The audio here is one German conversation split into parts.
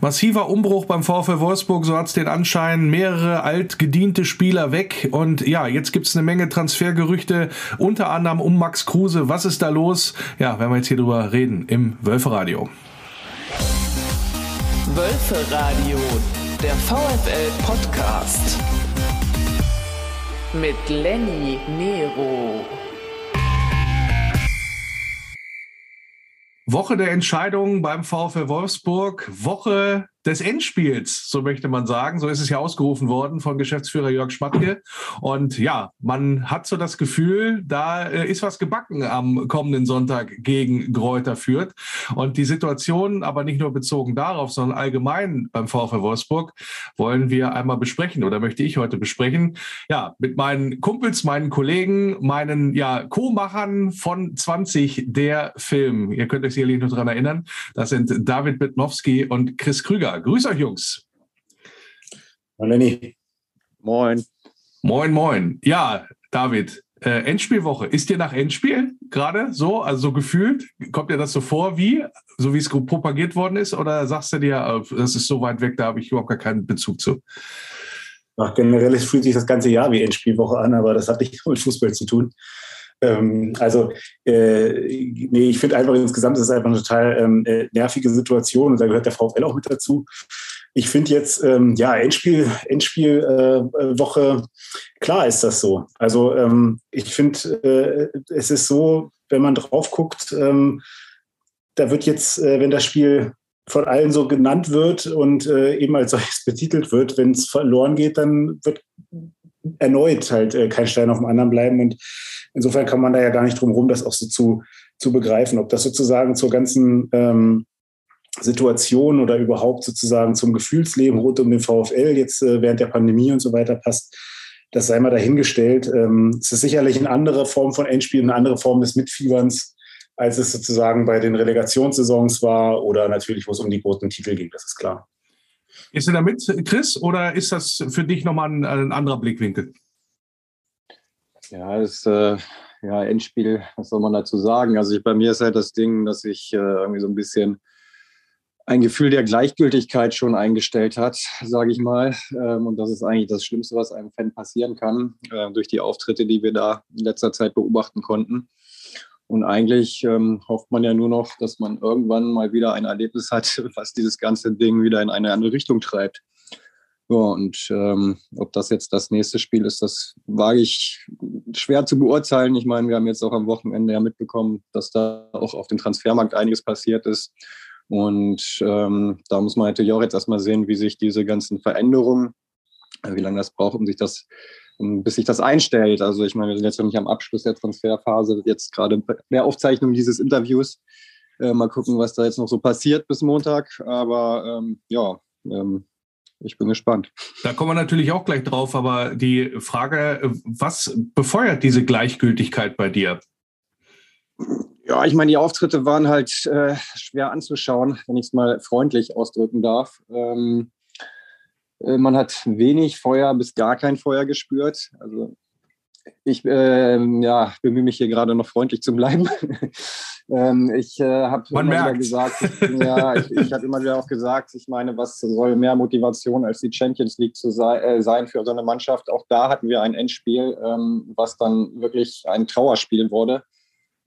Massiver Umbruch beim VfL Wolfsburg, so hat es den Anschein. Mehrere altgediente Spieler weg. Und ja, jetzt gibt es eine Menge Transfergerüchte, unter anderem um Max Kruse. Was ist da los? Ja, werden wir jetzt hier drüber reden im Wölferadio. Wölferadio, der VfL-Podcast. Mit Lenny Nero. Woche der Entscheidung beim VfL Wolfsburg, Woche des Endspiels, so möchte man sagen. So ist es ja ausgerufen worden von Geschäftsführer Jörg Schmatke. Und ja, man hat so das Gefühl, da äh, ist was gebacken am kommenden Sonntag gegen Gräuter führt. Und die Situation, aber nicht nur bezogen darauf, sondern allgemein beim VfL Wolfsburg, wollen wir einmal besprechen oder möchte ich heute besprechen. Ja, mit meinen Kumpels, meinen Kollegen, meinen ja, Co-Machern von 20 der Film. Ihr könnt euch sicherlich noch daran erinnern. Das sind David Bitnowski und Chris Krüger. Grüß euch, Jungs. Moin, Lenny. Moin. Moin, moin. Ja, David, äh, Endspielwoche. Ist dir nach Endspiel gerade so, also so gefühlt? Kommt dir das so vor, wie, so wie es propagiert worden ist? Oder sagst du dir, äh, das ist so weit weg, da habe ich überhaupt gar keinen Bezug zu? Ach, generell fühlt sich das ganze Jahr wie Endspielwoche an, aber das hat nicht mit Fußball zu tun. Ähm, also, äh, nee, ich finde einfach insgesamt ist einfach eine total ähm, äh, nervige Situation und da gehört der VfL auch mit dazu. Ich finde jetzt, ähm, ja, Endspiel, Endspielwoche, äh, klar ist das so. Also, ähm, ich finde, äh, es ist so, wenn man drauf guckt, ähm, da wird jetzt, äh, wenn das Spiel von allen so genannt wird und äh, eben als solches betitelt wird, wenn es verloren geht, dann wird erneut halt äh, kein Stein auf dem anderen bleiben. Und insofern kann man da ja gar nicht drum rum, das auch so zu, zu begreifen. Ob das sozusagen zur ganzen ähm, Situation oder überhaupt sozusagen zum Gefühlsleben rund um den VfL jetzt äh, während der Pandemie und so weiter passt, das sei mal dahingestellt. Ähm, es ist sicherlich eine andere Form von Endspiel, eine andere Form des Mitfieberns, als es sozusagen bei den Relegationssaisons war oder natürlich, wo es um die großen Titel ging, das ist klar. Ist du damit, Chris, oder ist das für dich nochmal ein, ein anderer Blickwinkel? Ja, das äh, ja, Endspiel, was soll man dazu sagen? Also ich, bei mir ist halt das Ding, dass ich äh, irgendwie so ein bisschen ein Gefühl der Gleichgültigkeit schon eingestellt hat, sage ich mal. Ähm, und das ist eigentlich das Schlimmste, was einem Fan passieren kann, äh, durch die Auftritte, die wir da in letzter Zeit beobachten konnten. Und eigentlich ähm, hofft man ja nur noch, dass man irgendwann mal wieder ein Erlebnis hat, was dieses ganze Ding wieder in eine andere Richtung treibt. Ja, und ähm, ob das jetzt das nächste Spiel ist, das wage ich schwer zu beurteilen. Ich meine, wir haben jetzt auch am Wochenende ja mitbekommen, dass da auch auf dem Transfermarkt einiges passiert ist. Und ähm, da muss man natürlich auch jetzt erstmal sehen, wie sich diese ganzen Veränderungen, äh, wie lange das braucht, um sich das bis sich das einstellt. Also ich meine, wir sind jetzt noch nicht am Abschluss der Transferphase, jetzt gerade der Aufzeichnung dieses Interviews. Äh, mal gucken, was da jetzt noch so passiert bis Montag. Aber ähm, ja, ähm, ich bin gespannt. Da kommen wir natürlich auch gleich drauf, aber die Frage, was befeuert diese Gleichgültigkeit bei dir? Ja, ich meine, die Auftritte waren halt äh, schwer anzuschauen, wenn ich es mal freundlich ausdrücken darf. Ähm, äh, man hat wenig Feuer bis gar kein Feuer gespürt. Also ich äh, ja, bemühe mich hier gerade noch freundlich zu bleiben. ähm, ich äh, habe immer merkt. wieder gesagt, ja, ich, ich habe immer wieder auch gesagt, ich meine, was soll mehr Motivation als die Champions League zu sei, äh, sein für so eine Mannschaft? Auch da hatten wir ein Endspiel, ähm, was dann wirklich ein Trauerspiel wurde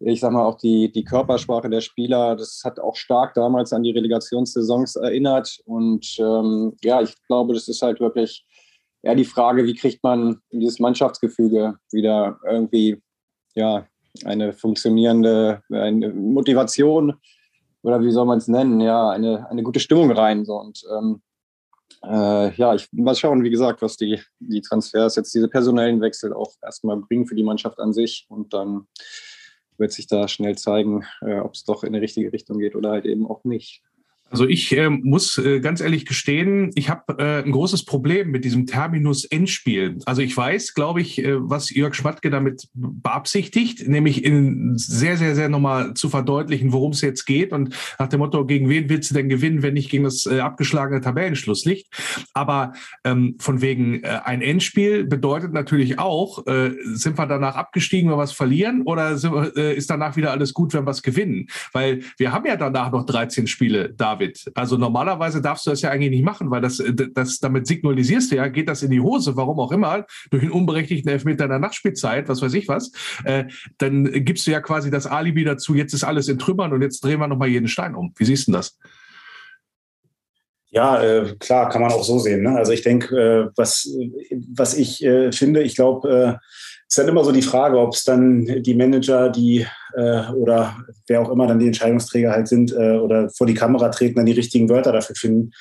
ich sag mal, auch die, die Körpersprache der Spieler, das hat auch stark damals an die Relegationssaisons erinnert. Und ähm, ja, ich glaube, das ist halt wirklich eher die Frage, wie kriegt man dieses Mannschaftsgefüge wieder irgendwie, ja, eine funktionierende eine Motivation oder wie soll man es nennen, ja, eine, eine gute Stimmung rein. So. Und ähm, äh, ja, ich mal schauen, wie gesagt, was die, die Transfers jetzt diese personellen Wechsel auch erstmal bringen für die Mannschaft an sich und dann wird sich da schnell zeigen, äh, ob es doch in die richtige Richtung geht oder halt eben auch nicht. Also ich äh, muss äh, ganz ehrlich gestehen, ich habe äh, ein großes Problem mit diesem Terminus Endspiel. Also ich weiß, glaube ich, äh, was Jörg Schmatke damit beabsichtigt, nämlich in sehr, sehr, sehr nochmal zu verdeutlichen, worum es jetzt geht und nach dem Motto, gegen wen willst du denn gewinnen, wenn nicht gegen das äh, abgeschlagene Tabellenschlusslicht. Aber ähm, von wegen äh, ein Endspiel bedeutet natürlich auch, äh, sind wir danach abgestiegen, wenn wir was verlieren oder sind, äh, ist danach wieder alles gut, wenn wir es gewinnen? Weil wir haben ja danach noch 13 Spiele, David. David. Also normalerweise darfst du das ja eigentlich nicht machen, weil das, äh, das damit signalisierst du ja, geht das in die Hose, warum auch immer, durch einen unberechtigten Elfmeter in der Nachspielzeit, was weiß ich was, äh, dann gibst du ja quasi das Alibi dazu, jetzt ist alles in Trümmern und jetzt drehen wir nochmal jeden Stein um. Wie siehst du das? Ja, äh, klar, kann man auch so sehen. Ne? Also ich denke, äh, was, was ich äh, finde, ich glaube, äh, ist dann immer so die Frage, ob es dann die Manager, die äh, oder wer auch immer dann die Entscheidungsträger halt sind äh, oder vor die Kamera treten, dann die richtigen Wörter dafür finden.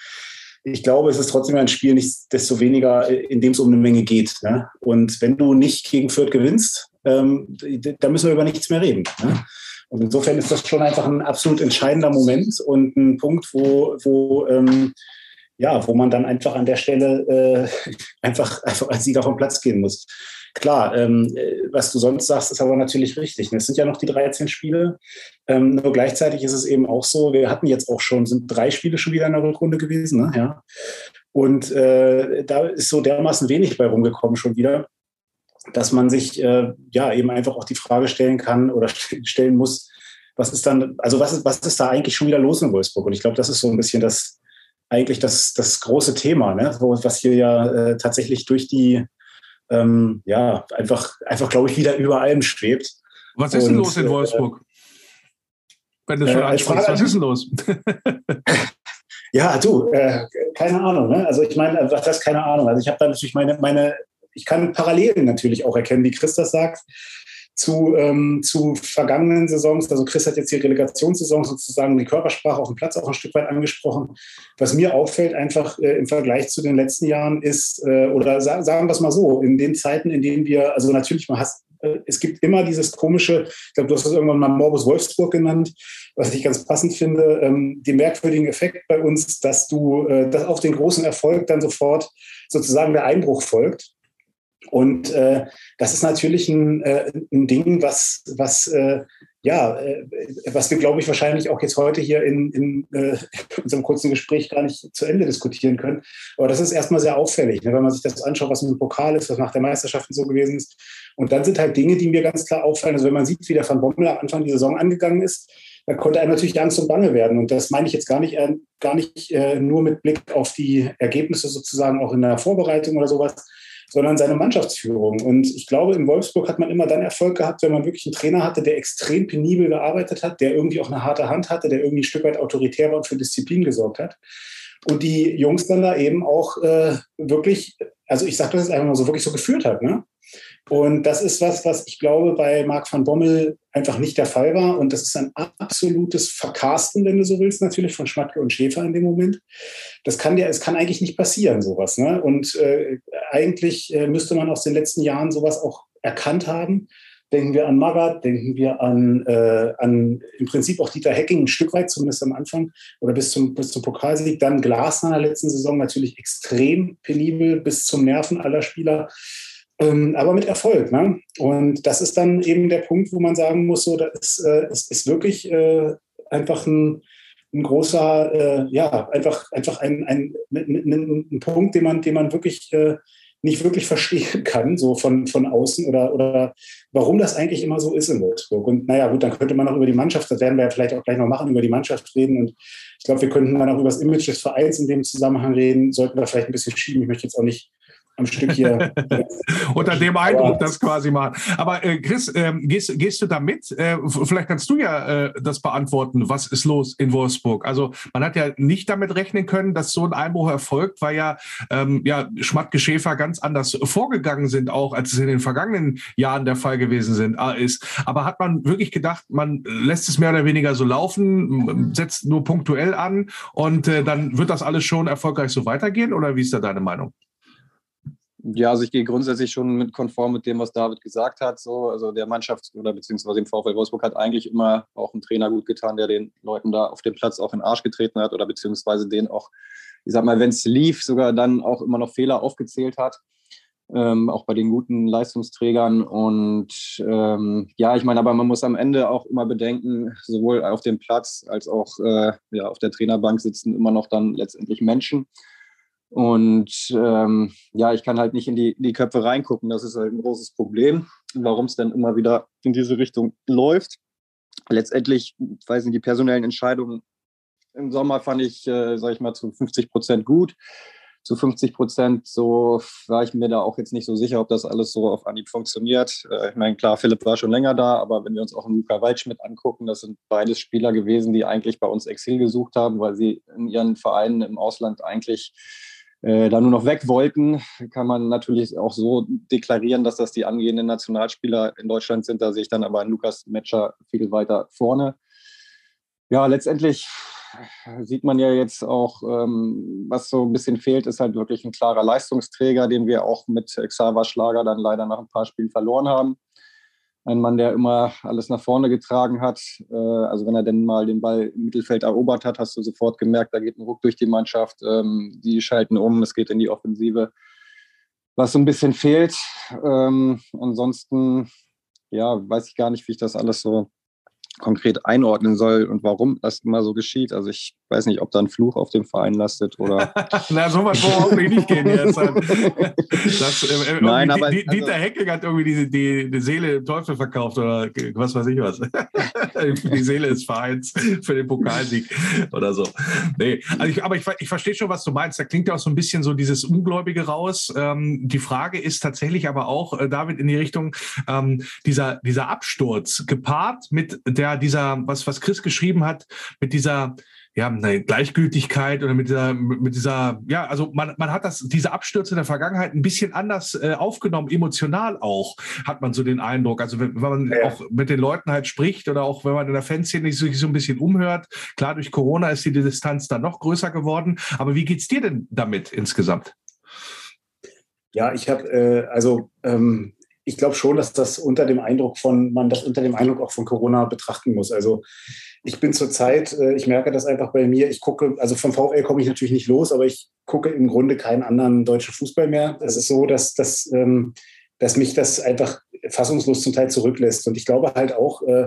Ich glaube, es ist trotzdem ein Spiel nicht desto weniger, in dem es um eine Menge geht. Ne? Und wenn du nicht gegen Fürth gewinnst, ähm, da müssen wir über nichts mehr reden. Ne? Und insofern ist das schon einfach ein absolut entscheidender Moment und ein Punkt, wo, wo, ähm, ja, wo man dann einfach an der Stelle äh, einfach, einfach als Sieger vom Platz gehen muss. Klar, ähm, was du sonst sagst, ist aber natürlich richtig. Es sind ja noch die 13 Spiele. Ähm, nur gleichzeitig ist es eben auch so, wir hatten jetzt auch schon, sind drei Spiele schon wieder in der Rückrunde gewesen. Ne? Ja. Und äh, da ist so dermaßen wenig bei rumgekommen schon wieder dass man sich äh, ja eben einfach auch die Frage stellen kann oder stellen muss, was ist dann, also was ist, was ist da eigentlich schon wieder los in Wolfsburg? Und ich glaube, das ist so ein bisschen das eigentlich das, das große Thema, ne? was hier ja äh, tatsächlich durch die, ähm, ja, einfach, einfach glaube ich, wieder über allem schwebt. Was ist denn los in äh, Wolfsburg? Wenn du schon äh, ansprichst, was ist denn los? ja, du, äh, keine Ahnung. Ne? Also ich meine, was heißt keine Ahnung? Also ich habe da natürlich meine, meine ich kann Parallelen natürlich auch erkennen, wie Chris das sagt, zu, ähm, zu vergangenen Saisons. Also Chris hat jetzt die Relegationssaison sozusagen die Körpersprache auf dem Platz auch ein Stück weit angesprochen. Was mir auffällt einfach äh, im Vergleich zu den letzten Jahren ist, äh, oder sa sagen wir es mal so, in den Zeiten, in denen wir, also natürlich, man hast, äh, es gibt immer dieses komische, ich glaube, du hast das irgendwann mal Morbus Wolfsburg genannt, was ich ganz passend finde, ähm, den merkwürdigen Effekt bei uns, dass du, äh, dass auf den großen Erfolg dann sofort sozusagen der Einbruch folgt. Und äh, das ist natürlich ein, äh, ein Ding, was, was äh, ja, äh, was wir, glaube ich, wahrscheinlich auch jetzt heute hier in, in äh, unserem kurzen Gespräch gar nicht zu Ende diskutieren können. Aber das ist erstmal sehr auffällig, ne, wenn man sich das anschaut, was mit dem Pokal ist, was nach der Meisterschaft so gewesen ist. Und dann sind halt Dinge, die mir ganz klar auffallen. Also wenn man sieht, wie der Van Bommel am Anfang die Saison angegangen ist, da konnte einem natürlich Angst und Bange werden. Und das meine ich jetzt gar nicht, äh, gar nicht äh, nur mit Blick auf die Ergebnisse sozusagen auch in der Vorbereitung oder sowas, sondern seine Mannschaftsführung. Und ich glaube, in Wolfsburg hat man immer dann Erfolg gehabt, wenn man wirklich einen Trainer hatte, der extrem penibel gearbeitet hat, der irgendwie auch eine harte Hand hatte, der irgendwie ein Stück weit autoritär war und für Disziplin gesorgt hat. Und die Jungs dann da eben auch äh, wirklich, also ich sage das jetzt einfach mal so, wirklich so geführt hat. Ne? Und das ist was, was ich glaube bei Marc van Bommel einfach nicht der Fall war. Und das ist ein absolutes Verkasten, wenn du so willst, natürlich von Schmatke und Schäfer in dem Moment. Das kann ja, es kann eigentlich nicht passieren, sowas. Ne? Und äh, eigentlich äh, müsste man aus den letzten Jahren sowas auch erkannt haben. Denken wir an Magath, denken wir an, äh, an im Prinzip auch Dieter Hecking ein Stück weit, zumindest am Anfang oder bis zum, bis zum Pokalsieg. Dann Glasner in der letzten Saison natürlich extrem penibel bis zum Nerven aller Spieler ähm, aber mit Erfolg. Ne? Und das ist dann eben der Punkt, wo man sagen muss, so, das ist, äh, ist, ist wirklich äh, einfach ein, ein großer, äh, ja, einfach, einfach ein, ein, ein, ein, Punkt, den man, den man wirklich äh, nicht wirklich verstehen kann, so von, von außen oder, oder warum das eigentlich immer so ist in Wolfsburg. Und naja, gut, dann könnte man auch über die Mannschaft, das werden wir ja vielleicht auch gleich noch machen, über die Mannschaft reden. Und ich glaube, wir könnten dann auch über das Image des Vereins in dem Zusammenhang reden, sollten wir vielleicht ein bisschen schieben. Ich möchte jetzt auch nicht am Stück hier. Unter dem Eindruck das quasi machen. Aber äh, Chris, ähm, gehst, gehst du da mit? Äh, vielleicht kannst du ja äh, das beantworten. Was ist los in Wolfsburg? Also man hat ja nicht damit rechnen können, dass so ein Einbruch erfolgt, weil ja, ähm, ja Schmatke Schäfer ganz anders vorgegangen sind, auch als es in den vergangenen Jahren der Fall gewesen sind, äh, ist. Aber hat man wirklich gedacht, man lässt es mehr oder weniger so laufen, setzt nur punktuell an und äh, dann wird das alles schon erfolgreich so weitergehen? Oder wie ist da deine Meinung? Ja, also ich gehe grundsätzlich schon mit konform mit dem, was David gesagt hat. So, also der Mannschaft oder beziehungsweise dem VfL Wolfsburg hat eigentlich immer auch ein Trainer gut getan, der den Leuten da auf dem Platz auch in den Arsch getreten hat oder beziehungsweise den auch, ich sag mal, wenn es lief, sogar dann auch immer noch Fehler aufgezählt hat. Ähm, auch bei den guten Leistungsträgern. Und ähm, ja, ich meine, aber man muss am Ende auch immer bedenken, sowohl auf dem Platz als auch äh, ja, auf der Trainerbank sitzen immer noch dann letztendlich Menschen. Und ähm, ja, ich kann halt nicht in die, in die Köpfe reingucken. Das ist halt ein großes Problem, warum es dann immer wieder in diese Richtung läuft. Letztendlich, weiß nicht, die personellen Entscheidungen im Sommer fand ich, äh, sage ich mal, zu 50 Prozent gut. Zu 50 Prozent so war ich mir da auch jetzt nicht so sicher, ob das alles so auf Anhieb funktioniert. Äh, ich meine, klar, Philipp war schon länger da, aber wenn wir uns auch einen Luca Waldschmidt angucken, das sind beides Spieler gewesen, die eigentlich bei uns Exil gesucht haben, weil sie in ihren Vereinen im Ausland eigentlich da nur noch weg wollten, kann man natürlich auch so deklarieren, dass das die angehenden Nationalspieler in Deutschland sind. Da sehe ich dann aber einen Lukas Metscher viel weiter vorne. Ja, letztendlich sieht man ja jetzt auch, ähm, was so ein bisschen fehlt, ist halt wirklich ein klarer Leistungsträger, den wir auch mit Xaver Schlager dann leider nach ein paar Spielen verloren haben. Ein Mann, der immer alles nach vorne getragen hat. Äh, also wenn er denn mal den Ball im Mittelfeld erobert hat, hast du sofort gemerkt, da geht ein Ruck durch die Mannschaft. Ähm, die schalten um, es geht in die Offensive. Was so ein bisschen fehlt. Ähm, ansonsten, ja, weiß ich gar nicht, wie ich das alles so konkret einordnen soll und warum das immer so geschieht. Also ich weiß nicht, ob da ein Fluch auf dem Verein lastet oder. Na, so weit wollen wir nicht gehen jetzt. das, äh, äh Nein, aber, die, Dieter also, Hecking hat irgendwie die, die, die Seele im Teufel verkauft oder was weiß ich was. die Seele des Vereins für den Pokalsieg oder so. Nee, also ich, aber ich, ich verstehe schon, was du meinst. Da klingt ja auch so ein bisschen so dieses Ungläubige raus. Ähm, die Frage ist tatsächlich aber auch, äh, David, in die Richtung, ähm, dieser, dieser Absturz gepaart mit der, dieser, was, was Chris geschrieben hat, mit dieser ja, eine Gleichgültigkeit oder mit dieser, mit dieser, ja, also man, man hat das, diese Abstürze in der Vergangenheit ein bisschen anders äh, aufgenommen, emotional auch, hat man so den Eindruck. Also wenn, wenn man ja. auch mit den Leuten halt spricht oder auch wenn man in der Fanszene sich so ein bisschen umhört, klar, durch Corona ist die Distanz dann noch größer geworden. Aber wie geht's dir denn damit insgesamt? Ja, ich habe, äh, also ähm, ich glaube schon, dass das unter dem Eindruck von, man das unter dem Eindruck auch von Corona betrachten muss. Also ich bin zurzeit, äh, ich merke das einfach bei mir, ich gucke, also vom VfL komme ich natürlich nicht los, aber ich gucke im Grunde keinen anderen deutschen Fußball mehr. Es ist so, dass, dass, ähm, dass mich das einfach fassungslos zum Teil zurücklässt. Und ich glaube halt auch, äh,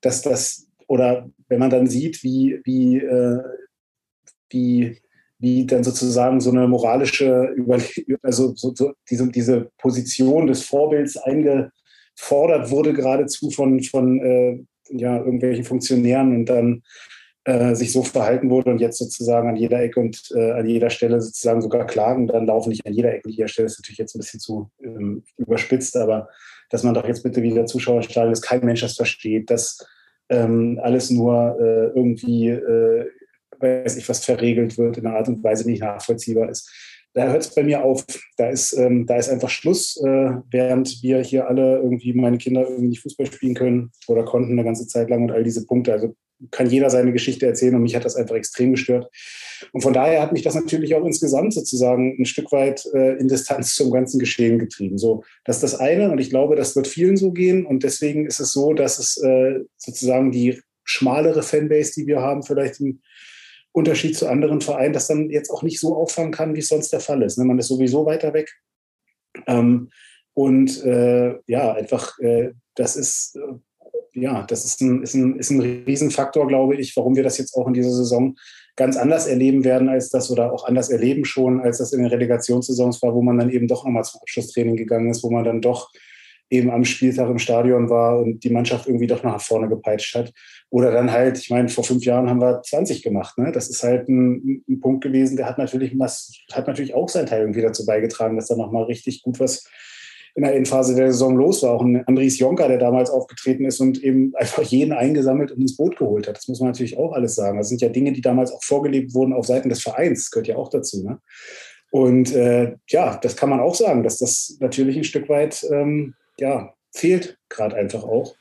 dass das, oder wenn man dann sieht, wie, wie, äh, wie, wie dann sozusagen so eine moralische, also so, so diese, diese Position des Vorbilds eingefordert wurde geradezu von, von äh, ja, irgendwelchen Funktionären und dann äh, sich so verhalten wurde und jetzt sozusagen an jeder Ecke und äh, an jeder Stelle sozusagen sogar klagen, dann laufen nicht an jeder Ecke. Jeder Stelle ist natürlich jetzt ein bisschen zu ähm, überspitzt, aber dass man doch jetzt bitte wieder Zuschauer stadion dass kein Mensch das versteht, dass ähm, alles nur äh, irgendwie, äh, weiß ich was, verregelt wird in einer Art und Weise, die nicht nachvollziehbar ist da hört es bei mir auf. Da ist, ähm, da ist einfach Schluss, äh, während wir hier alle irgendwie, meine Kinder irgendwie nicht Fußball spielen können oder konnten eine ganze Zeit lang und all diese Punkte. Also kann jeder seine Geschichte erzählen und mich hat das einfach extrem gestört. Und von daher hat mich das natürlich auch insgesamt sozusagen ein Stück weit äh, in Distanz zum ganzen Geschehen getrieben. So, das ist das eine und ich glaube, das wird vielen so gehen und deswegen ist es so, dass es äh, sozusagen die schmalere Fanbase, die wir haben, vielleicht im Unterschied zu anderen Vereinen, das dann jetzt auch nicht so auffangen kann, wie es sonst der Fall ist. Ne? Man ist sowieso weiter weg. Ähm, und äh, ja, einfach, äh, das ist, äh, ja, das ist ein, ist, ein, ist ein Riesenfaktor, glaube ich, warum wir das jetzt auch in dieser Saison ganz anders erleben werden als das oder auch anders erleben schon, als das in den Relegationssaisons war, wo man dann eben doch nochmal zum Abschlusstraining gegangen ist, wo man dann doch eben am Spieltag im Stadion war und die Mannschaft irgendwie doch nach vorne gepeitscht hat. Oder dann halt, ich meine, vor fünf Jahren haben wir 20 gemacht. Ne? Das ist halt ein, ein Punkt gewesen, der hat natürlich, hat natürlich auch seinen Teil irgendwie dazu beigetragen, dass da nochmal richtig gut was in der Endphase der Saison los war. Auch ein Andries Jonker, der damals aufgetreten ist und eben einfach jeden eingesammelt und ins Boot geholt hat. Das muss man natürlich auch alles sagen. Das sind ja Dinge, die damals auch vorgelebt wurden auf Seiten des Vereins. Das gehört ja auch dazu. Ne? Und äh, ja, das kann man auch sagen, dass das natürlich ein Stück weit ähm, ja, fehlt gerade einfach auch.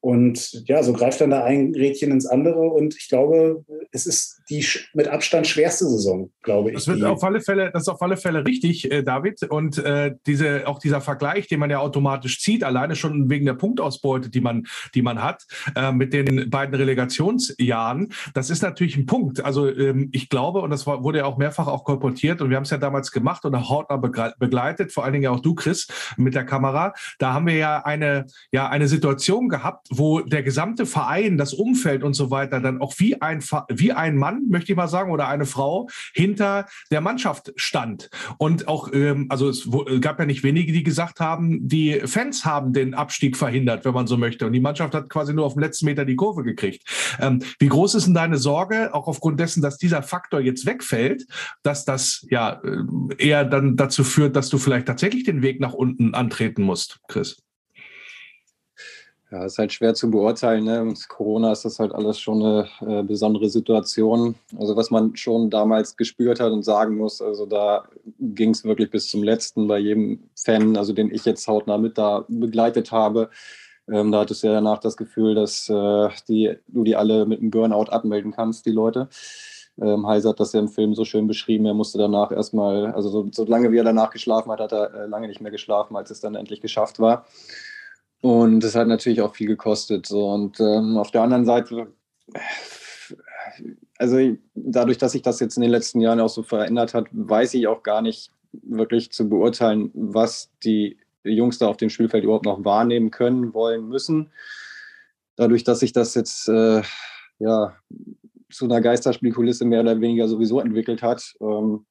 Und ja, so greift dann da ein Rädchen ins andere. Und ich glaube, es ist die mit Abstand schwerste Saison, glaube ich. Das, wird auf alle Fälle, das ist auf alle Fälle richtig, äh, David. Und äh, diese, auch dieser Vergleich, den man ja automatisch zieht, alleine schon wegen der Punktausbeute, die man, die man hat, äh, mit den beiden Relegationsjahren, das ist natürlich ein Punkt. Also ähm, ich glaube, und das war, wurde ja auch mehrfach auch kolportiert, und wir haben es ja damals gemacht und hautnah begleitet, vor allen Dingen ja auch du, Chris, mit der Kamera. Da haben wir ja eine, ja, eine Situation gehabt, wo der gesamte Verein, das Umfeld und so weiter dann auch wie ein, wie ein Mann, möchte ich mal sagen, oder eine Frau hinter der Mannschaft stand. Und auch, ähm, also es gab ja nicht wenige, die gesagt haben, die Fans haben den Abstieg verhindert, wenn man so möchte. Und die Mannschaft hat quasi nur auf dem letzten Meter die Kurve gekriegt. Ähm, wie groß ist denn deine Sorge, auch aufgrund dessen, dass dieser Faktor jetzt wegfällt, dass das ja äh, eher dann dazu führt, dass du vielleicht tatsächlich den Weg nach unten antreten musst, Chris? Ja, ist halt schwer zu beurteilen. Ne? Mit Corona ist das halt alles schon eine äh, besondere Situation. Also was man schon damals gespürt hat und sagen muss, also da ging es wirklich bis zum letzten bei jedem Fan, also den ich jetzt hautnah mit da begleitet habe. Ähm, da hattest du ja danach das Gefühl, dass äh, die, du die alle mit einem Burnout abmelden kannst, die Leute. Ähm, Heiser hat das ja im Film so schön beschrieben. Er musste danach erstmal, also so, so lange wie er danach geschlafen hat, hat er äh, lange nicht mehr geschlafen, als es dann endlich geschafft war. Und es hat natürlich auch viel gekostet. So. Und ähm, auf der anderen Seite, also dadurch, dass sich das jetzt in den letzten Jahren auch so verändert hat, weiß ich auch gar nicht wirklich zu beurteilen, was die Jungs da auf dem Spielfeld überhaupt noch wahrnehmen können, wollen, müssen. Dadurch, dass sich das jetzt äh, ja, zu einer Geisterspielkulisse mehr oder weniger sowieso entwickelt hat, ähm,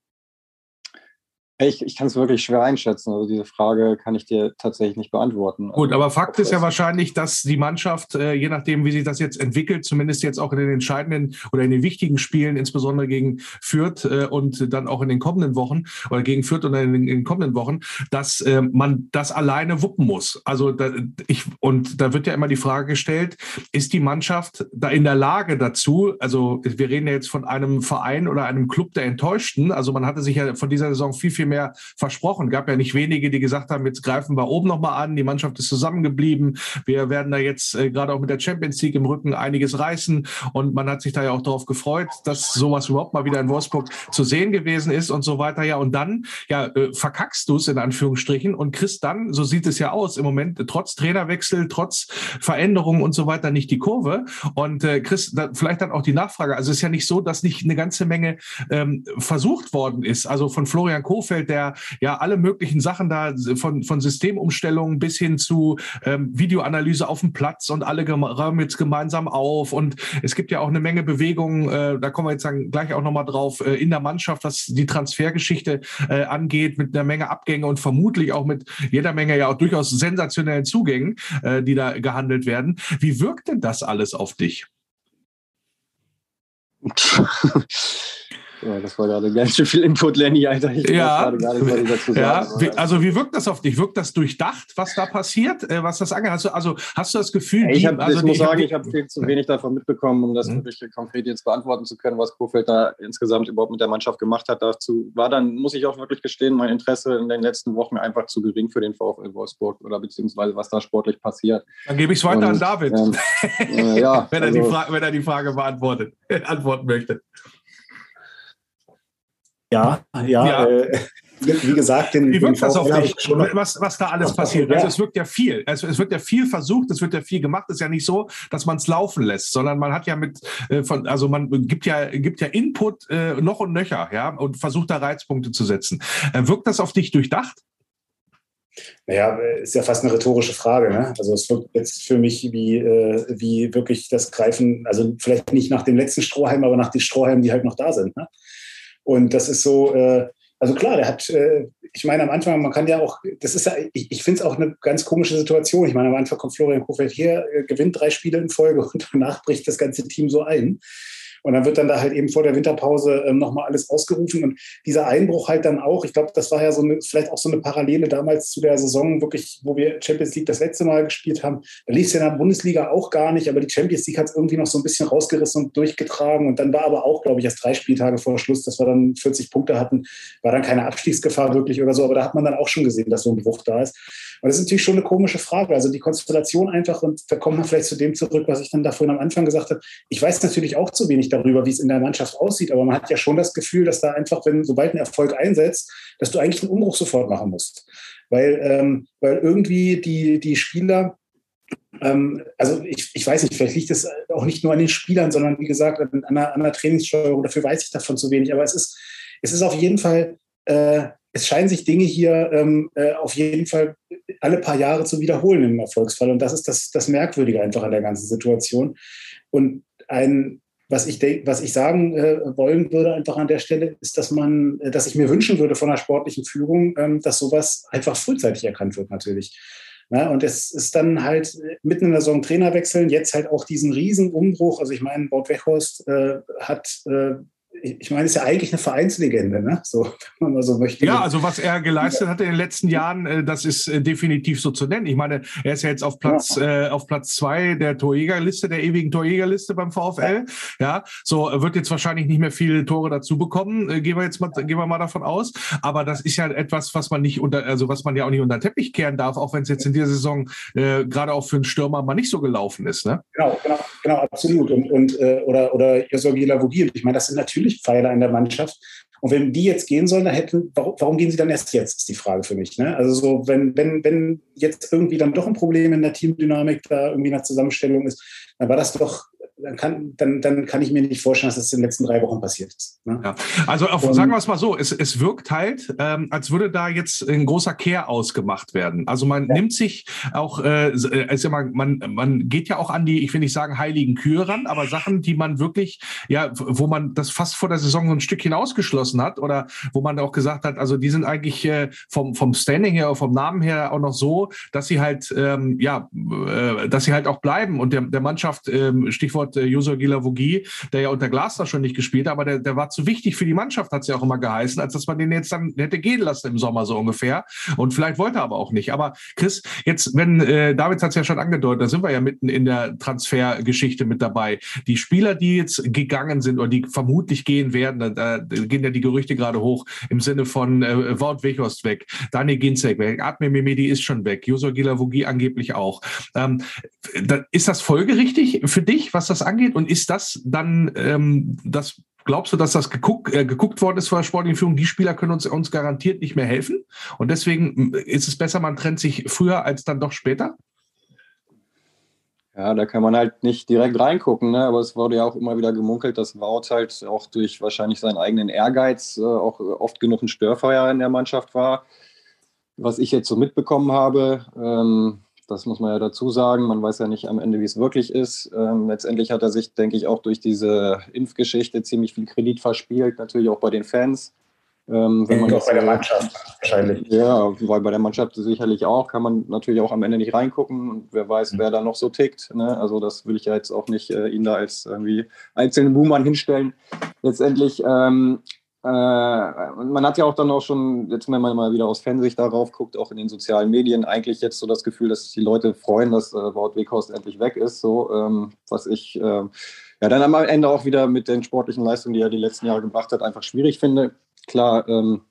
ich, ich kann es wirklich schwer einschätzen. Also diese Frage kann ich dir tatsächlich nicht beantworten. Gut, aber Fakt ist ja wahrscheinlich, dass die Mannschaft, äh, je nachdem, wie sich das jetzt entwickelt, zumindest jetzt auch in den entscheidenden oder in den wichtigen Spielen, insbesondere gegen Fürth äh, und dann auch in den kommenden Wochen oder gegen Fürth und in den, in den kommenden Wochen, dass äh, man das alleine wuppen muss. Also da, ich und da wird ja immer die Frage gestellt: Ist die Mannschaft da in der Lage dazu? Also wir reden ja jetzt von einem Verein oder einem Club der Enttäuschten. Also man hatte sich ja von dieser Saison viel viel mehr versprochen. Gab ja nicht wenige, die gesagt haben, jetzt greifen wir oben nochmal an, die Mannschaft ist zusammengeblieben, wir werden da jetzt äh, gerade auch mit der Champions League im Rücken einiges reißen und man hat sich da ja auch darauf gefreut, dass sowas überhaupt mal wieder in Wolfsburg zu sehen gewesen ist und so weiter. Ja, und dann ja, äh, verkackst du es in Anführungsstrichen und kriegst dann, so sieht es ja aus im Moment, trotz Trainerwechsel, trotz Veränderungen und so weiter nicht die Kurve und äh, kriegst da vielleicht dann auch die Nachfrage. Also es ist ja nicht so, dass nicht eine ganze Menge ähm, versucht worden ist. Also von Florian Kofeld Umfeld, der ja alle möglichen Sachen da von, von Systemumstellungen bis hin zu ähm, Videoanalyse auf dem Platz und alle räumen jetzt gemeinsam auf. Und es gibt ja auch eine Menge Bewegungen, äh, da kommen wir jetzt dann gleich auch nochmal drauf, äh, in der Mannschaft, was die Transfergeschichte äh, angeht, mit einer Menge Abgänge und vermutlich auch mit jeder Menge ja auch durchaus sensationellen Zugängen, äh, die da gehandelt werden. Wie wirkt denn das alles auf dich? Ja, das war gerade ganz schön viel Input, Lenny, Alter. Ich ja, ja. also wie wirkt das auf dich? Wirkt das durchdacht, was da passiert, äh, was das angeht? Hast du, also hast du das Gefühl, ich, hab, also ich muss die, sagen, ich habe viel zu wenig davon mitbekommen, um das mhm. wirklich konkret jetzt beantworten zu können, was Kofeld da insgesamt überhaupt mit der Mannschaft gemacht hat. Dazu war dann, muss ich auch wirklich gestehen, mein Interesse in den letzten Wochen einfach zu gering für den VfL Wolfsburg oder beziehungsweise was da sportlich passiert. Dann gebe ich es weiter Und, an David, ähm, äh, ja, wenn, er also, wenn er die Frage beantwortet, antworten möchte. Ja, ja. ja. Äh, wie gesagt, den, wie wirkt das auf dich, was, was da alles passiert? Also es wirkt ja viel. Also es wird ja viel versucht, es wird ja viel gemacht. Es ist ja nicht so, dass man es laufen lässt, sondern man hat ja mit äh, von, also man gibt ja gibt ja Input äh, noch und nöcher, ja, und versucht da Reizpunkte zu setzen. Äh, wirkt das auf dich durchdacht? Naja, ist ja fast eine rhetorische Frage. Ne? Also es wirkt jetzt für mich wie, äh, wie wirklich das Greifen, also vielleicht nicht nach dem letzten Strohhalm, aber nach den Strohhalmen, die halt noch da sind. Ne? Und das ist so, äh, also klar, der hat, äh, ich meine, am Anfang, man kann ja auch, das ist ja, ich, ich finde es auch eine ganz komische Situation. Ich meine, am Anfang kommt Florian Kofeld hier, äh, gewinnt drei Spiele in Folge und danach bricht das ganze Team so ein. Und dann wird dann da halt eben vor der Winterpause ähm, nochmal alles ausgerufen. Und dieser Einbruch halt dann auch, ich glaube, das war ja so eine, vielleicht auch so eine Parallele damals zu der Saison, wirklich, wo wir Champions League das letzte Mal gespielt haben. Da lief es ja in der Bundesliga auch gar nicht, aber die Champions League hat es irgendwie noch so ein bisschen rausgerissen und durchgetragen. Und dann war aber auch, glaube ich, erst drei Spieltage vor Schluss, dass wir dann 40 Punkte hatten, war dann keine Abstiegsgefahr wirklich oder so. Aber da hat man dann auch schon gesehen, dass so ein Bruch da ist. Und das ist natürlich schon eine komische Frage. Also die Konstellation einfach, und da kommt man vielleicht zu dem zurück, was ich dann da vorhin am Anfang gesagt habe. Ich weiß natürlich auch zu wenig darüber, wie es in der Mannschaft aussieht, aber man hat ja schon das Gefühl, dass da einfach, wenn sobald ein Erfolg einsetzt, dass du eigentlich einen Umbruch sofort machen musst. Weil, ähm, weil irgendwie die, die Spieler, ähm, also ich, ich weiß nicht, vielleicht liegt es auch nicht nur an den Spielern, sondern wie gesagt an einer, an einer Trainingssteuerung, dafür weiß ich davon zu wenig, aber es ist, es ist auf jeden Fall äh, es scheinen sich Dinge hier ähm, äh, auf jeden Fall alle paar Jahre zu wiederholen im Erfolgsfall. Und das ist das, das Merkwürdige einfach an der ganzen Situation. Und ein, was ich, was ich sagen äh, wollen würde einfach an der Stelle, ist, dass man, dass ich mir wünschen würde von einer sportlichen Führung, ähm, dass sowas einfach frühzeitig erkannt wird natürlich. Ja, und es ist dann halt mitten in der Saison Trainer wechseln, jetzt halt auch diesen riesen Umbruch. Also ich meine, Baut Wechhorst äh, hat äh, ich meine, ist ja eigentlich eine Vereinslegende, ne? so, wenn man mal so möchte. Ja, also was er geleistet hat in den letzten Jahren, äh, das ist äh, definitiv so zu nennen. Ich meine, er ist ja jetzt auf Platz, ja. äh, auf Platz zwei der Torjägerliste, der ewigen Torjägerliste beim VfL. Ja. ja, so wird jetzt wahrscheinlich nicht mehr viele Tore dazu bekommen, äh, gehen wir jetzt mal, gehen wir mal davon aus. Aber das ist ja etwas, was man nicht unter, also was man ja auch nicht unter den Teppich kehren darf, auch wenn es jetzt in dieser Saison äh, gerade auch für einen Stürmer mal nicht so gelaufen ist. Ne? Genau, genau, genau, absolut. Und, und äh, oder, oder Irsogila Vogil. Ich meine, das sind natürlich natürlich Pfeiler in der Mannschaft. Und wenn die jetzt gehen sollen, dann hätten, warum, warum gehen sie dann erst jetzt, ist die Frage für mich. Ne? Also so, wenn, wenn, wenn jetzt irgendwie dann doch ein Problem in der Teamdynamik da irgendwie nach Zusammenstellung ist, dann war das doch dann kann, dann, dann kann ich mir nicht vorstellen, dass das in den letzten drei Wochen passiert ist. Ne? Ja. Also auf, sagen wir es mal so, es, es wirkt halt, ähm, als würde da jetzt ein großer Kehr ausgemacht werden. Also man ja. nimmt sich auch, äh, ist ja mal, man, man geht ja auch an die, ich will nicht sagen heiligen Kühe ran, aber Sachen, die man wirklich, ja, wo man das fast vor der Saison so ein Stückchen ausgeschlossen hat oder wo man auch gesagt hat, also die sind eigentlich äh, vom, vom Standing her, vom Namen her auch noch so, dass sie halt, ähm, ja, äh, dass sie halt auch bleiben und der, der Mannschaft, ähm, Stichwort Stichwort äh, Josua Gilavogi, der ja unter Glasner schon nicht gespielt hat, aber der, der war zu wichtig für die Mannschaft, hat es ja auch immer geheißen, als dass man den jetzt dann hätte gehen lassen im Sommer so ungefähr. Und vielleicht wollte er aber auch nicht. Aber Chris, jetzt, wenn, äh, David hat es ja schon angedeutet, da sind wir ja mitten in der Transfergeschichte mit dabei. Die Spieler, die jetzt gegangen sind oder die vermutlich gehen werden, da, gehen ja die Gerüchte gerade hoch im Sinne von äh, Wout Weghorst weg, Daniel Ginzek weg, Admir Mehmedi ist schon weg, Josua Gilavogi angeblich auch. Ähm, da, ist das folgerichtig für dich, was das das angeht? Und ist das dann ähm, das Glaubst du, dass das geguckt, äh, geguckt worden ist vor der sportlichen Führung? Die Spieler können uns, uns garantiert nicht mehr helfen. Und deswegen äh, ist es besser, man trennt sich früher als dann doch später? Ja, da kann man halt nicht direkt reingucken, ne? aber es wurde ja auch immer wieder gemunkelt, dass Wout halt auch durch wahrscheinlich seinen eigenen Ehrgeiz äh, auch oft genug ein Störfeuer in der Mannschaft war. Was ich jetzt so mitbekommen habe, ähm, das muss man ja dazu sagen. Man weiß ja nicht am Ende, wie es wirklich ist. Ähm, letztendlich hat er sich, denke ich, auch durch diese Impfgeschichte ziemlich viel Kredit verspielt, natürlich auch bei den Fans. Ähm, wenn man auch bei der Mannschaft wahrscheinlich. Ja, weil bei der Mannschaft sicherlich auch, kann man natürlich auch am Ende nicht reingucken und wer weiß, mhm. wer da noch so tickt. Ne? Also das will ich ja jetzt auch nicht äh, ihn da als irgendwie einzelnen Buhmann hinstellen. Letztendlich ähm, äh, man hat ja auch dann auch schon, jetzt wenn man mal wieder aus Fansicht darauf guckt, auch in den sozialen Medien, eigentlich jetzt so das Gefühl, dass sich die Leute freuen, dass äh, Wout Weghorst endlich weg ist. So, ähm, was ich äh, ja dann am Ende auch wieder mit den sportlichen Leistungen, die er die letzten Jahre gebracht hat, einfach schwierig finde. Klar, ähm,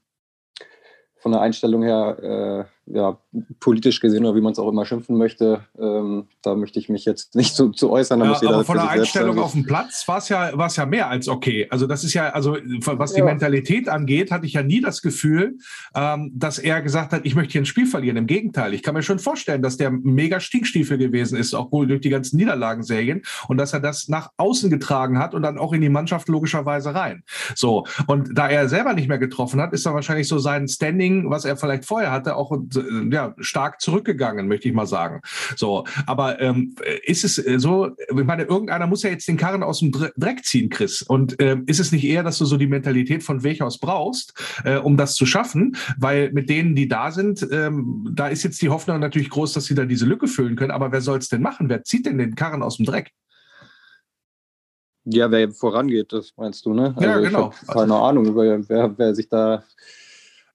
von der Einstellung her äh, ja, politisch gesehen oder wie man es auch immer schimpfen möchte, ähm, da möchte ich mich jetzt nicht zu, zu äußern. Ja, aber von der Einstellung auf dem Platz war es ja, ja mehr als okay. Also das ist ja, also was die ja. Mentalität angeht, hatte ich ja nie das Gefühl, ähm, dass er gesagt hat, ich möchte hier ein Spiel verlieren. Im Gegenteil, ich kann mir schon vorstellen, dass der mega Stinkstiefel gewesen ist, auch wohl durch die ganzen Niederlagenserien und dass er das nach außen getragen hat und dann auch in die Mannschaft logischerweise rein. So und da er selber nicht mehr getroffen hat, ist er wahrscheinlich so sein Standing, was er vielleicht vorher hatte, auch äh, ja, stark zurückgegangen, möchte ich mal sagen. So, aber ähm, ist es äh, so, ich meine, irgendeiner muss ja jetzt den Karren aus dem Dreck ziehen, Chris. Und ähm, ist es nicht eher, dass du so die Mentalität von Wechhaus brauchst, äh, um das zu schaffen? Weil mit denen, die da sind, ähm, da ist jetzt die Hoffnung natürlich groß, dass sie da diese Lücke füllen können. Aber wer soll es denn machen? Wer zieht denn den Karren aus dem Dreck? Ja, wer vorangeht, das meinst du, ne? Also ja, genau. keine Ahnung, wer, wer, wer sich da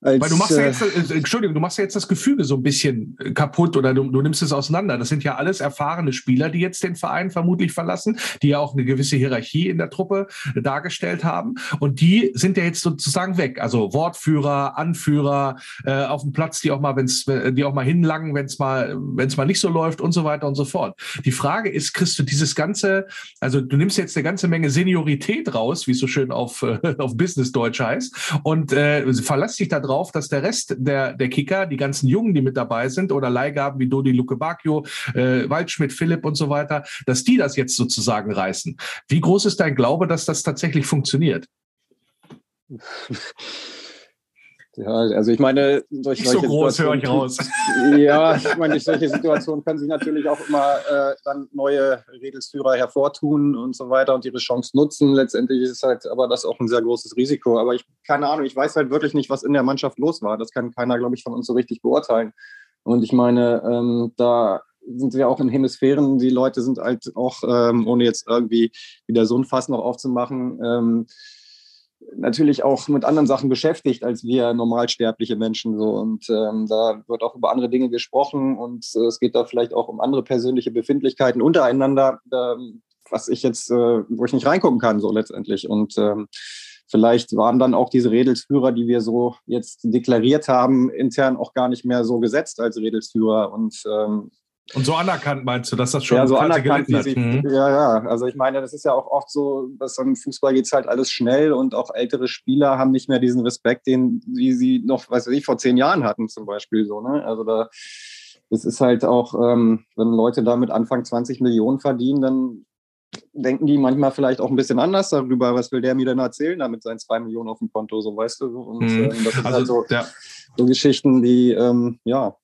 als, Weil du machst ja äh, jetzt, äh, Entschuldigung, du machst ja jetzt das Gefüge so ein bisschen äh, kaputt oder du, du nimmst es auseinander. Das sind ja alles erfahrene Spieler, die jetzt den Verein vermutlich verlassen, die ja auch eine gewisse Hierarchie in der Truppe dargestellt haben. Und die sind ja jetzt sozusagen weg. Also Wortführer, Anführer äh, auf dem Platz, die auch mal, wenn's, die auch mal hinlangen, wenn es mal, wenn es mal nicht so läuft und so weiter und so fort. Die Frage ist, kriegst du dieses ganze, also du nimmst jetzt eine ganze Menge Seniorität raus, wie es so schön auf, auf Business-Deutsch heißt, und äh, verlass dich da drauf drauf, dass der Rest der, der Kicker, die ganzen Jungen, die mit dabei sind, oder Leihgaben wie Dodi Luke Bacchio, äh, Waldschmidt, Philipp und so weiter, dass die das jetzt sozusagen reißen. Wie groß ist dein Glaube, dass das tatsächlich funktioniert? Ja, also ich meine, durch Nicht solche so groß höre ich raus. Ja, ich meine, durch solche Situationen können sich natürlich auch immer äh, dann neue Redelsführer hervortun und so weiter und ihre Chance nutzen. Letztendlich ist halt aber das auch ein sehr großes Risiko. Aber ich, keine Ahnung, ich weiß halt wirklich nicht, was in der Mannschaft los war. Das kann keiner, glaube ich, von uns so richtig beurteilen. Und ich meine, ähm, da sind wir auch in Hemisphären. Die Leute sind halt auch, ähm, ohne jetzt irgendwie wieder so ein Fass noch aufzumachen, ähm, natürlich auch mit anderen Sachen beschäftigt als wir normalsterbliche Menschen so. Und ähm, da wird auch über andere Dinge gesprochen und äh, es geht da vielleicht auch um andere persönliche Befindlichkeiten untereinander, äh, was ich jetzt, äh, wo ich nicht reingucken kann so letztendlich. Und ähm, vielleicht waren dann auch diese Redelsführer, die wir so jetzt deklariert haben, intern auch gar nicht mehr so gesetzt als Redelsführer. Und ähm, und so anerkannt meinst du, dass das schon ja, so anerkannt, wie sich, mhm. Ja, ja. Also ich meine, das ist ja auch oft so, dass im Fußball geht es halt alles schnell und auch ältere Spieler haben nicht mehr diesen Respekt, den wie sie noch, weiß ich, vor zehn Jahren hatten zum Beispiel so. Ne? Also da das ist halt auch, ähm, wenn Leute damit Anfang 20 Millionen verdienen, dann denken die manchmal vielleicht auch ein bisschen anders darüber, was will der mir denn erzählen, damit seinen zwei Millionen auf dem Konto, so weißt du. Und mhm. ähm, das sind also, halt so, ja. so Geschichten, die, ähm, ja,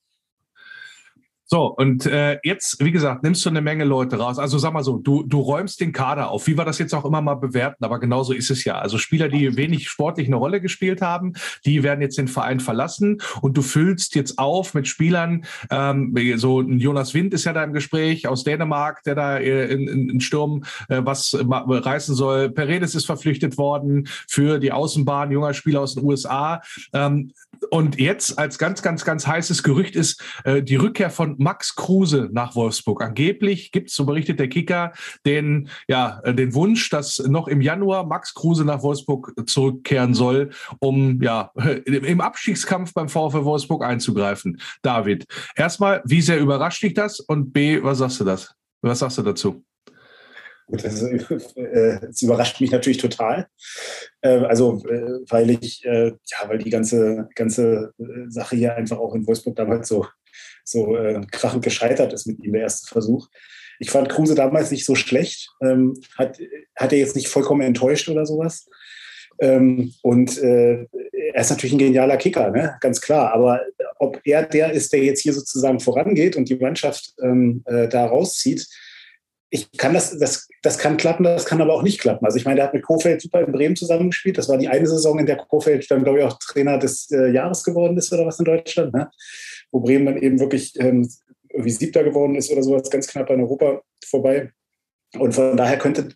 so, und äh, jetzt, wie gesagt, nimmst du eine Menge Leute raus. Also sag mal so, du, du räumst den Kader auf. Wie wir das jetzt auch immer mal bewerten, aber genauso ist es ja. Also Spieler, die wenig sportlich eine Rolle gespielt haben, die werden jetzt den Verein verlassen und du füllst jetzt auf mit Spielern, ähm, so ein Jonas Wind ist ja da im Gespräch aus Dänemark, der da äh, in, in, in Sturm äh, was reißen soll. Peredes ist verpflichtet worden für die Außenbahn, junger Spieler aus den USA. Ähm, und jetzt als ganz, ganz, ganz heißes Gerücht ist äh, die Rückkehr von Max Kruse nach Wolfsburg. Angeblich gibt es, so berichtet der Kicker, den, ja, äh, den Wunsch, dass noch im Januar Max Kruse nach Wolfsburg zurückkehren soll, um ja, im Abstiegskampf beim VfL Wolfsburg einzugreifen. David, erstmal, wie sehr überrascht dich das? Und B, was sagst du das? Was sagst du dazu? Das, äh, das, überrascht mich natürlich total. Äh, also, äh, weil ich, äh, ja, weil die ganze, ganze äh, Sache hier einfach auch in Wolfsburg damals so, so äh, krachend gescheitert ist mit ihm, der erste Versuch. Ich fand Kruse damals nicht so schlecht. Ähm, hat, hat er jetzt nicht vollkommen enttäuscht oder sowas. Ähm, und er ist natürlich ein genialer Kicker, ne? ganz klar. Aber ob er der ist, der jetzt hier sozusagen vorangeht und die Mannschaft ähm, da rauszieht, ich kann das, das, das kann klappen, das kann aber auch nicht klappen. Also ich meine, der hat mit Kofeld super in Bremen zusammengespielt. Das war die eine Saison, in der Kofeld dann, glaube ich, auch Trainer des äh, Jahres geworden ist oder was in Deutschland, ne? Wo Bremen dann eben wirklich ähm, wie Siebter geworden ist oder sowas, ganz knapp an Europa vorbei. Und von daher könnte,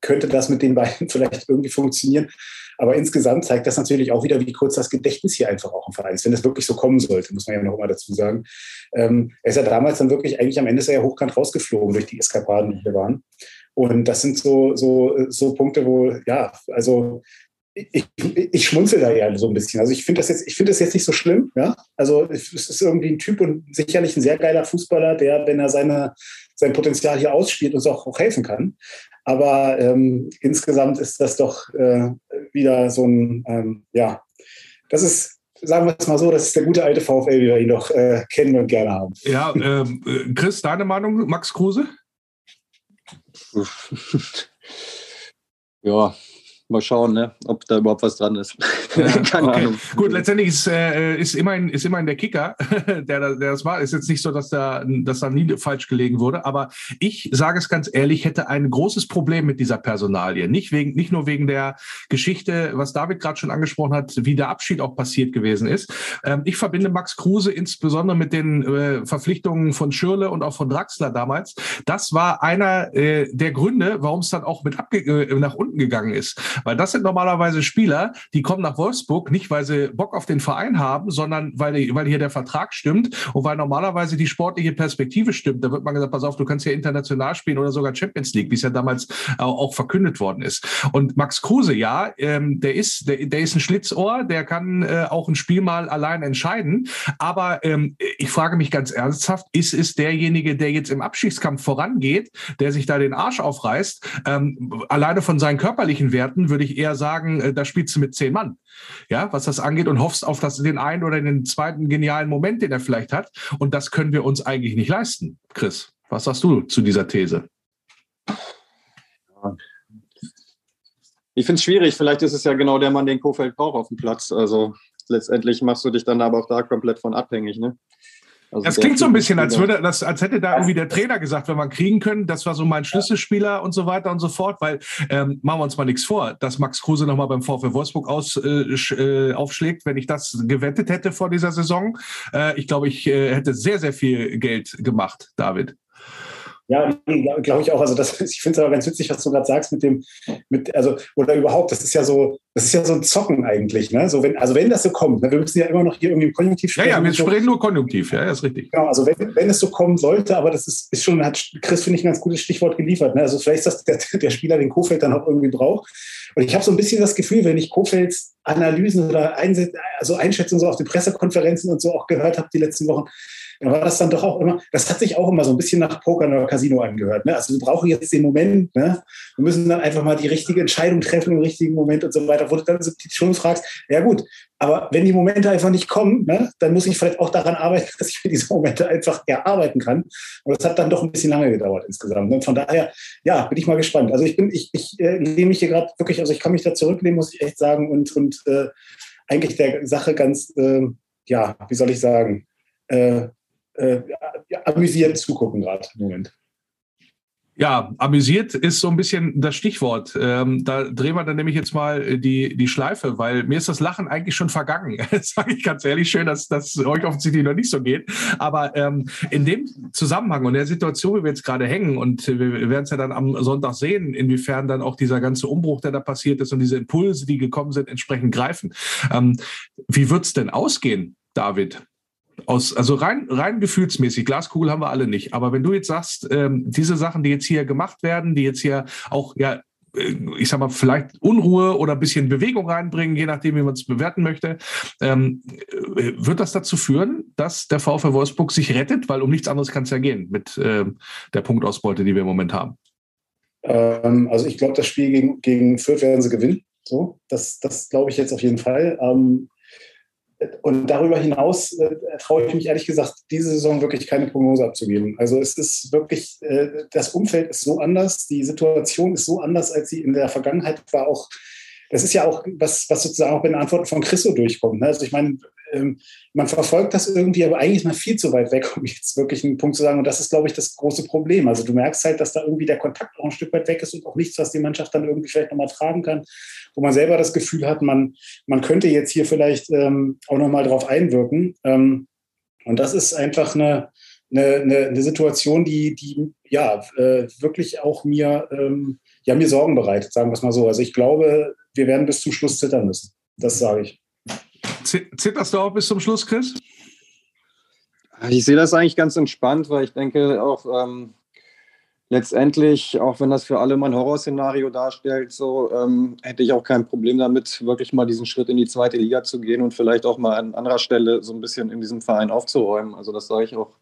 könnte das mit den beiden vielleicht irgendwie funktionieren. Aber insgesamt zeigt das natürlich auch wieder, wie kurz das Gedächtnis hier einfach auch im Verein ist, wenn es wirklich so kommen sollte, muss man ja noch mal dazu sagen. Ähm, er ist ja damals dann wirklich eigentlich am Ende sehr hochkant rausgeflogen durch die Eskapaden, die hier waren. Und das sind so, so, so Punkte, wo, ja, also ich, ich schmunzel da ja so ein bisschen. Also ich finde das jetzt, ich finde das jetzt nicht so schlimm. Ja, also es ist irgendwie ein Typ und sicherlich ein sehr geiler Fußballer, der, wenn er seine, sein Potenzial hier ausspielt, uns auch, auch helfen kann. Aber ähm, insgesamt ist das doch äh, wieder so ein, ähm, ja, das ist, sagen wir es mal so, das ist der gute alte VfL, wie wir ihn doch äh, kennen und gerne haben. Ja, ähm, äh, Chris, deine Meinung, Max Kruse? ja, mal schauen, ne, ob da überhaupt was dran ist. Keine okay. Ahnung. Gut, letztendlich ist, äh, ist, immerhin, ist immerhin der Kicker, der, der das war. Ist jetzt nicht so, dass da, dass da nie falsch gelegen wurde. Aber ich sage es ganz ehrlich, hätte ein großes Problem mit dieser Personalie. Nicht, wegen, nicht nur wegen der Geschichte, was David gerade schon angesprochen hat, wie der Abschied auch passiert gewesen ist. Ähm, ich verbinde Max Kruse insbesondere mit den äh, Verpflichtungen von Schürle und auch von Draxler damals. Das war einer äh, der Gründe, warum es dann auch mit abge äh, nach unten gegangen ist. Weil das sind normalerweise Spieler, die kommen nach Wolfsburg nicht, weil sie Bock auf den Verein haben, sondern weil, weil hier der Vertrag stimmt und weil normalerweise die sportliche Perspektive stimmt. Da wird man gesagt, pass auf, du kannst ja international spielen oder sogar Champions League, wie es ja damals auch verkündet worden ist. Und Max Kruse, ja, ähm, der ist, der, der ist ein Schlitzohr, der kann äh, auch ein Spiel mal allein entscheiden. Aber ähm, ich frage mich ganz ernsthaft, ist es derjenige, der jetzt im Abschiedskampf vorangeht, der sich da den Arsch aufreißt, ähm, alleine von seinen körperlichen Werten würde ich eher sagen, äh, da spielst du mit zehn Mann, ja, was das angeht und hoffst auf das, den einen oder den zweiten genialen Moment, den er vielleicht hat. Und das können wir uns eigentlich nicht leisten. Chris, was sagst du zu dieser These? Ich finde es schwierig. Vielleicht ist es ja genau der Mann, den Kofeld braucht auf dem Platz. Also letztendlich machst du dich dann aber auch da komplett von abhängig. Ne? Also das klingt so ein bisschen, als würde das, als hätte da irgendwie der Trainer gesagt, wenn wir kriegen können, das war so mein Schlüsselspieler und so weiter und so fort, weil ähm, machen wir uns mal nichts vor, dass Max Kruse nochmal beim VfL Wolfsburg aus, äh, äh, aufschlägt, wenn ich das gewettet hätte vor dieser Saison. Äh, ich glaube, ich äh, hätte sehr, sehr viel Geld gemacht, David. Ja, glaube ich auch. Also das, ich finde es aber ganz witzig, was du gerade sagst mit dem, mit, also, oder überhaupt, das ist ja so, das ist ja so ein Zocken eigentlich, ne? So wenn, also wenn das so kommt, ne? wir müssen ja immer noch hier irgendwie im Konjunktiv sprechen. Ja, ja, wir sprechen nur Konjunktiv, ja, das ist richtig. Genau, also wenn, wenn es so kommen sollte, aber das ist, ist schon, hat Chris, finde ich, ein ganz gutes Stichwort geliefert. Ne? Also vielleicht ist das der, der Spieler, den Kofeld dann auch irgendwie braucht. Und ich habe so ein bisschen das Gefühl, wenn ich Kofelds Analysen oder Einset also Einschätzungen so auf den Pressekonferenzen und so auch gehört habe die letzten Wochen, dann war das dann doch auch immer, das hat sich auch immer so ein bisschen nach Poker oder Casino angehört. Ne? Also wir brauchen jetzt den Moment, ne? wir müssen dann einfach mal die richtige Entscheidung treffen im richtigen Moment und so weiter, wo du dann schon fragst, ja gut, aber wenn die Momente einfach nicht kommen, ne, dann muss ich vielleicht auch daran arbeiten, dass ich mir diese Momente einfach erarbeiten kann. Und das hat dann doch ein bisschen lange gedauert insgesamt. Und von daher, ja, bin ich mal gespannt. Also ich bin, ich, ich äh, lehne mich hier gerade wirklich, also ich kann mich da zurücklehnen, muss ich echt sagen, und, und äh, eigentlich der Sache ganz, äh, ja, wie soll ich sagen, äh, äh, amüsiert zugucken gerade im Moment. Ja, amüsiert ist so ein bisschen das Stichwort. Ähm, da drehen wir dann nämlich jetzt mal die, die Schleife, weil mir ist das Lachen eigentlich schon vergangen. Das sage ich ganz ehrlich. Schön, dass das euch offensichtlich noch nicht so geht. Aber ähm, in dem Zusammenhang und der Situation, wie wir jetzt gerade hängen, und wir, werden es ja dann am Sonntag sehen, inwiefern dann auch dieser ganze Umbruch, der da passiert ist und diese Impulse, die gekommen sind, entsprechend greifen. Ähm, wie wird's denn ausgehen, David? Aus, also rein, rein gefühlsmäßig, Glaskugel haben wir alle nicht. Aber wenn du jetzt sagst, ähm, diese Sachen, die jetzt hier gemacht werden, die jetzt hier auch, ja, äh, ich sag mal, vielleicht Unruhe oder ein bisschen Bewegung reinbringen, je nachdem, wie man es bewerten möchte, ähm, äh, wird das dazu führen, dass der VfL Wolfsburg sich rettet? Weil um nichts anderes kann es ja gehen mit äh, der Punktausbeute, die wir im Moment haben. Ähm, also ich glaube, das Spiel gegen, gegen Fürth werden sie gewinnen. So, das, das glaube ich jetzt auf jeden Fall. Ähm, und darüber hinaus äh, traue ich mich ehrlich gesagt, diese Saison wirklich keine Prognose abzugeben. Also es ist wirklich, äh, das Umfeld ist so anders, die Situation ist so anders, als sie in der Vergangenheit war. Auch das ist ja auch was, was sozusagen auch in den Antworten von Chris so durchkommt. Ne? Also ich meine, ähm, man verfolgt das irgendwie, aber eigentlich ist man viel zu weit weg, um jetzt wirklich einen Punkt zu sagen. Und das ist, glaube ich, das große Problem. Also du merkst halt, dass da irgendwie der Kontakt auch ein Stück weit weg ist und auch nichts, was die Mannschaft dann irgendwie vielleicht nochmal tragen kann, wo man selber das Gefühl hat, man, man könnte jetzt hier vielleicht ähm, auch nochmal drauf einwirken. Ähm, und das ist einfach eine, eine, eine, Situation, die, die ja äh, wirklich auch mir, ähm, ja, mir Sorgen bereitet, sagen wir es mal so. Also ich glaube, wir werden bis zum Schluss zittern müssen. Das sage ich. Zitterst du auch bis zum Schluss, Chris? Ich sehe das eigentlich ganz entspannt, weil ich denke auch ähm, letztendlich, auch wenn das für alle mal ein Horrorszenario darstellt, so ähm, hätte ich auch kein Problem damit, wirklich mal diesen Schritt in die zweite Liga zu gehen und vielleicht auch mal an anderer Stelle so ein bisschen in diesem Verein aufzuräumen. Also das sage ich auch.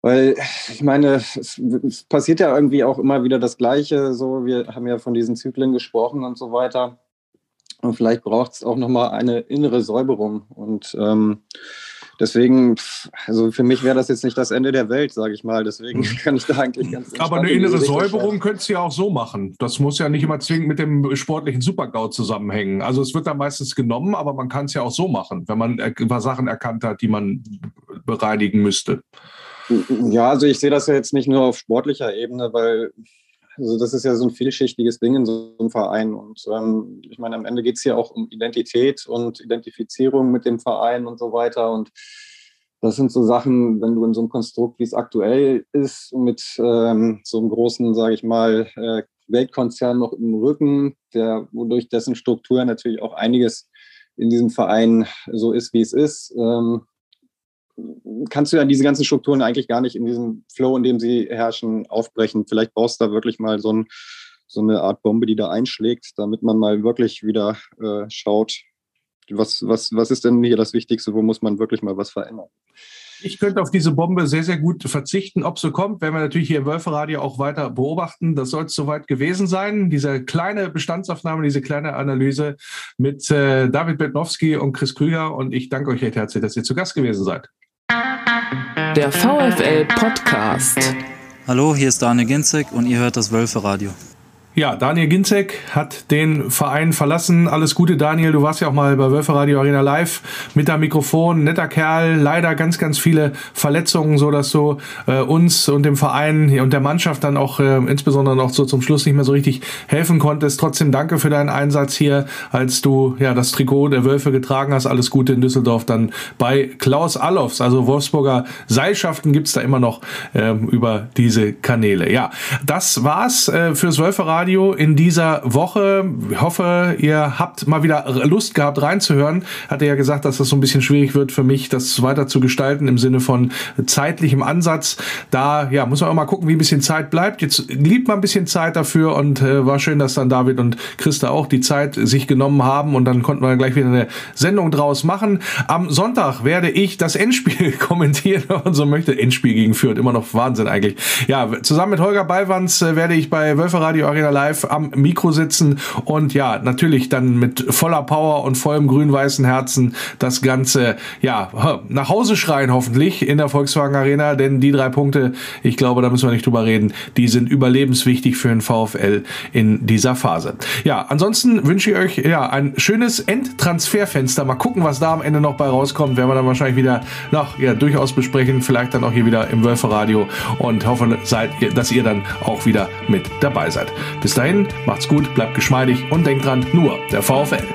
Weil ich meine, es, es passiert ja irgendwie auch immer wieder das Gleiche. So, wir haben ja von diesen Zyklen gesprochen und so weiter. Und vielleicht braucht es auch nochmal eine innere Säuberung. Und ähm, deswegen, also für mich wäre das jetzt nicht das Ende der Welt, sage ich mal. Deswegen mhm. kann ich da eigentlich ganz Aber eine innere Säuberung könntest du ja auch so machen. Das muss ja nicht immer zwingend mit dem sportlichen Supergau zusammenhängen. Also es wird da meistens genommen, aber man kann es ja auch so machen, wenn man über Sachen erkannt hat, die man bereinigen müsste. Ja, also ich sehe das ja jetzt nicht nur auf sportlicher Ebene, weil also das ist ja so ein vielschichtiges Ding in so einem Verein. Und ähm, ich meine, am Ende geht es hier auch um Identität und Identifizierung mit dem Verein und so weiter. Und das sind so Sachen, wenn du in so einem Konstrukt, wie es aktuell ist, mit ähm, so einem großen, sage ich mal, äh, Weltkonzern noch im Rücken, der, wodurch dessen Struktur natürlich auch einiges in diesem Verein so ist, wie es ist, ähm, kannst du ja diese ganzen Strukturen eigentlich gar nicht in diesem Flow, in dem sie herrschen, aufbrechen. Vielleicht brauchst du da wirklich mal so, ein, so eine Art Bombe, die da einschlägt, damit man mal wirklich wieder äh, schaut, was, was, was ist denn hier das Wichtigste, wo muss man wirklich mal was verändern. Ich könnte auf diese Bombe sehr, sehr gut verzichten. Ob so kommt, werden wir natürlich hier im Wölferadio auch weiter beobachten. Das soll es soweit gewesen sein. Diese kleine Bestandsaufnahme, diese kleine Analyse mit äh, David Betnowski und Chris Krüger. Und ich danke euch recht herzlich, dass ihr zu Gast gewesen seid. Der VfL Podcast. Hallo, hier ist Daniel Ginzek und ihr hört das Wölferadio. Ja, Daniel Ginzek hat den Verein verlassen. Alles Gute, Daniel. Du warst ja auch mal bei Wölfe Radio Arena Live mit dem Mikrofon. Netter Kerl. Leider ganz, ganz viele Verletzungen, so dass du äh, uns und dem Verein und der Mannschaft dann auch äh, insbesondere noch so zum Schluss nicht mehr so richtig helfen konntest. Trotzdem danke für deinen Einsatz hier, als du ja das Trikot der Wölfe getragen hast. Alles Gute in Düsseldorf dann bei Klaus Allofs. Also Wolfsburger Seilschaften gibt's da immer noch äh, über diese Kanäle. Ja, das war's äh, fürs Wölfe Radio. Radio in dieser Woche. Ich hoffe, ihr habt mal wieder Lust gehabt reinzuhören. Hatte ja gesagt, dass das so ein bisschen schwierig wird für mich, das weiter zu gestalten im Sinne von zeitlichem Ansatz. Da ja, muss man auch mal gucken, wie ein bisschen Zeit bleibt. Jetzt liebt man ein bisschen Zeit dafür und äh, war schön, dass dann David und Christa auch die Zeit sich genommen haben und dann konnten wir gleich wieder eine Sendung draus machen. Am Sonntag werde ich das Endspiel kommentieren, wenn man so möchte. Endspiel gegen Fürth, immer noch Wahnsinn eigentlich. Ja, zusammen mit Holger Ballwanz äh, werde ich bei Wölfe Radio Arena live am Mikro sitzen und ja, natürlich dann mit voller Power und vollem grün-weißen Herzen das Ganze, ja, nach Hause schreien hoffentlich in der Volkswagen Arena, denn die drei Punkte, ich glaube, da müssen wir nicht drüber reden, die sind überlebenswichtig für den VfL in dieser Phase. Ja, ansonsten wünsche ich euch ja ein schönes Endtransferfenster. Mal gucken, was da am Ende noch bei rauskommt. Werden wir dann wahrscheinlich wieder noch ja, durchaus besprechen. Vielleicht dann auch hier wieder im Wölfe und hoffe, seid, dass ihr dann auch wieder mit dabei seid. Bis dahin, macht's gut, bleibt geschmeidig und denkt dran, nur der VfL.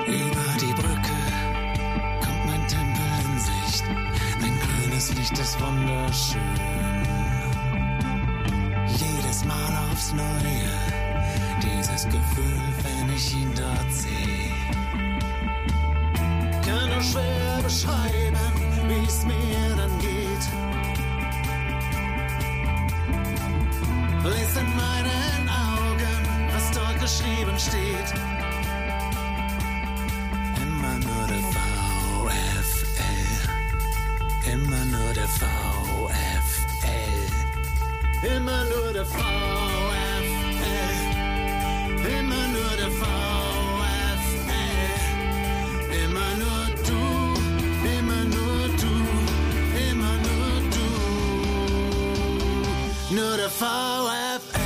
nur der VfL.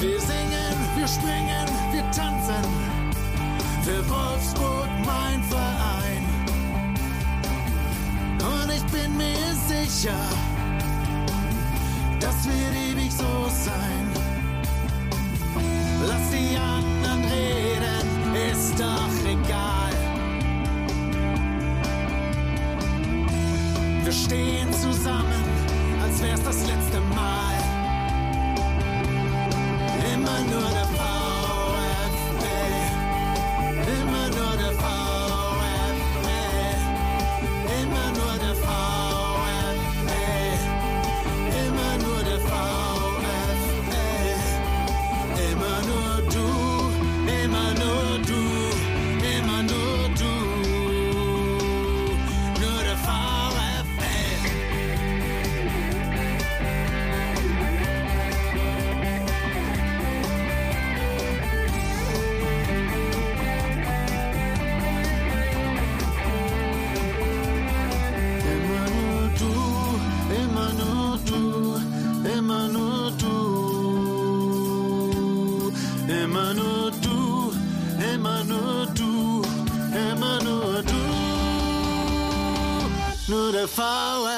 Wir singen, wir springen, wir tanzen für Wolfsburg mein Verein. Und ich bin mir sicher, forward.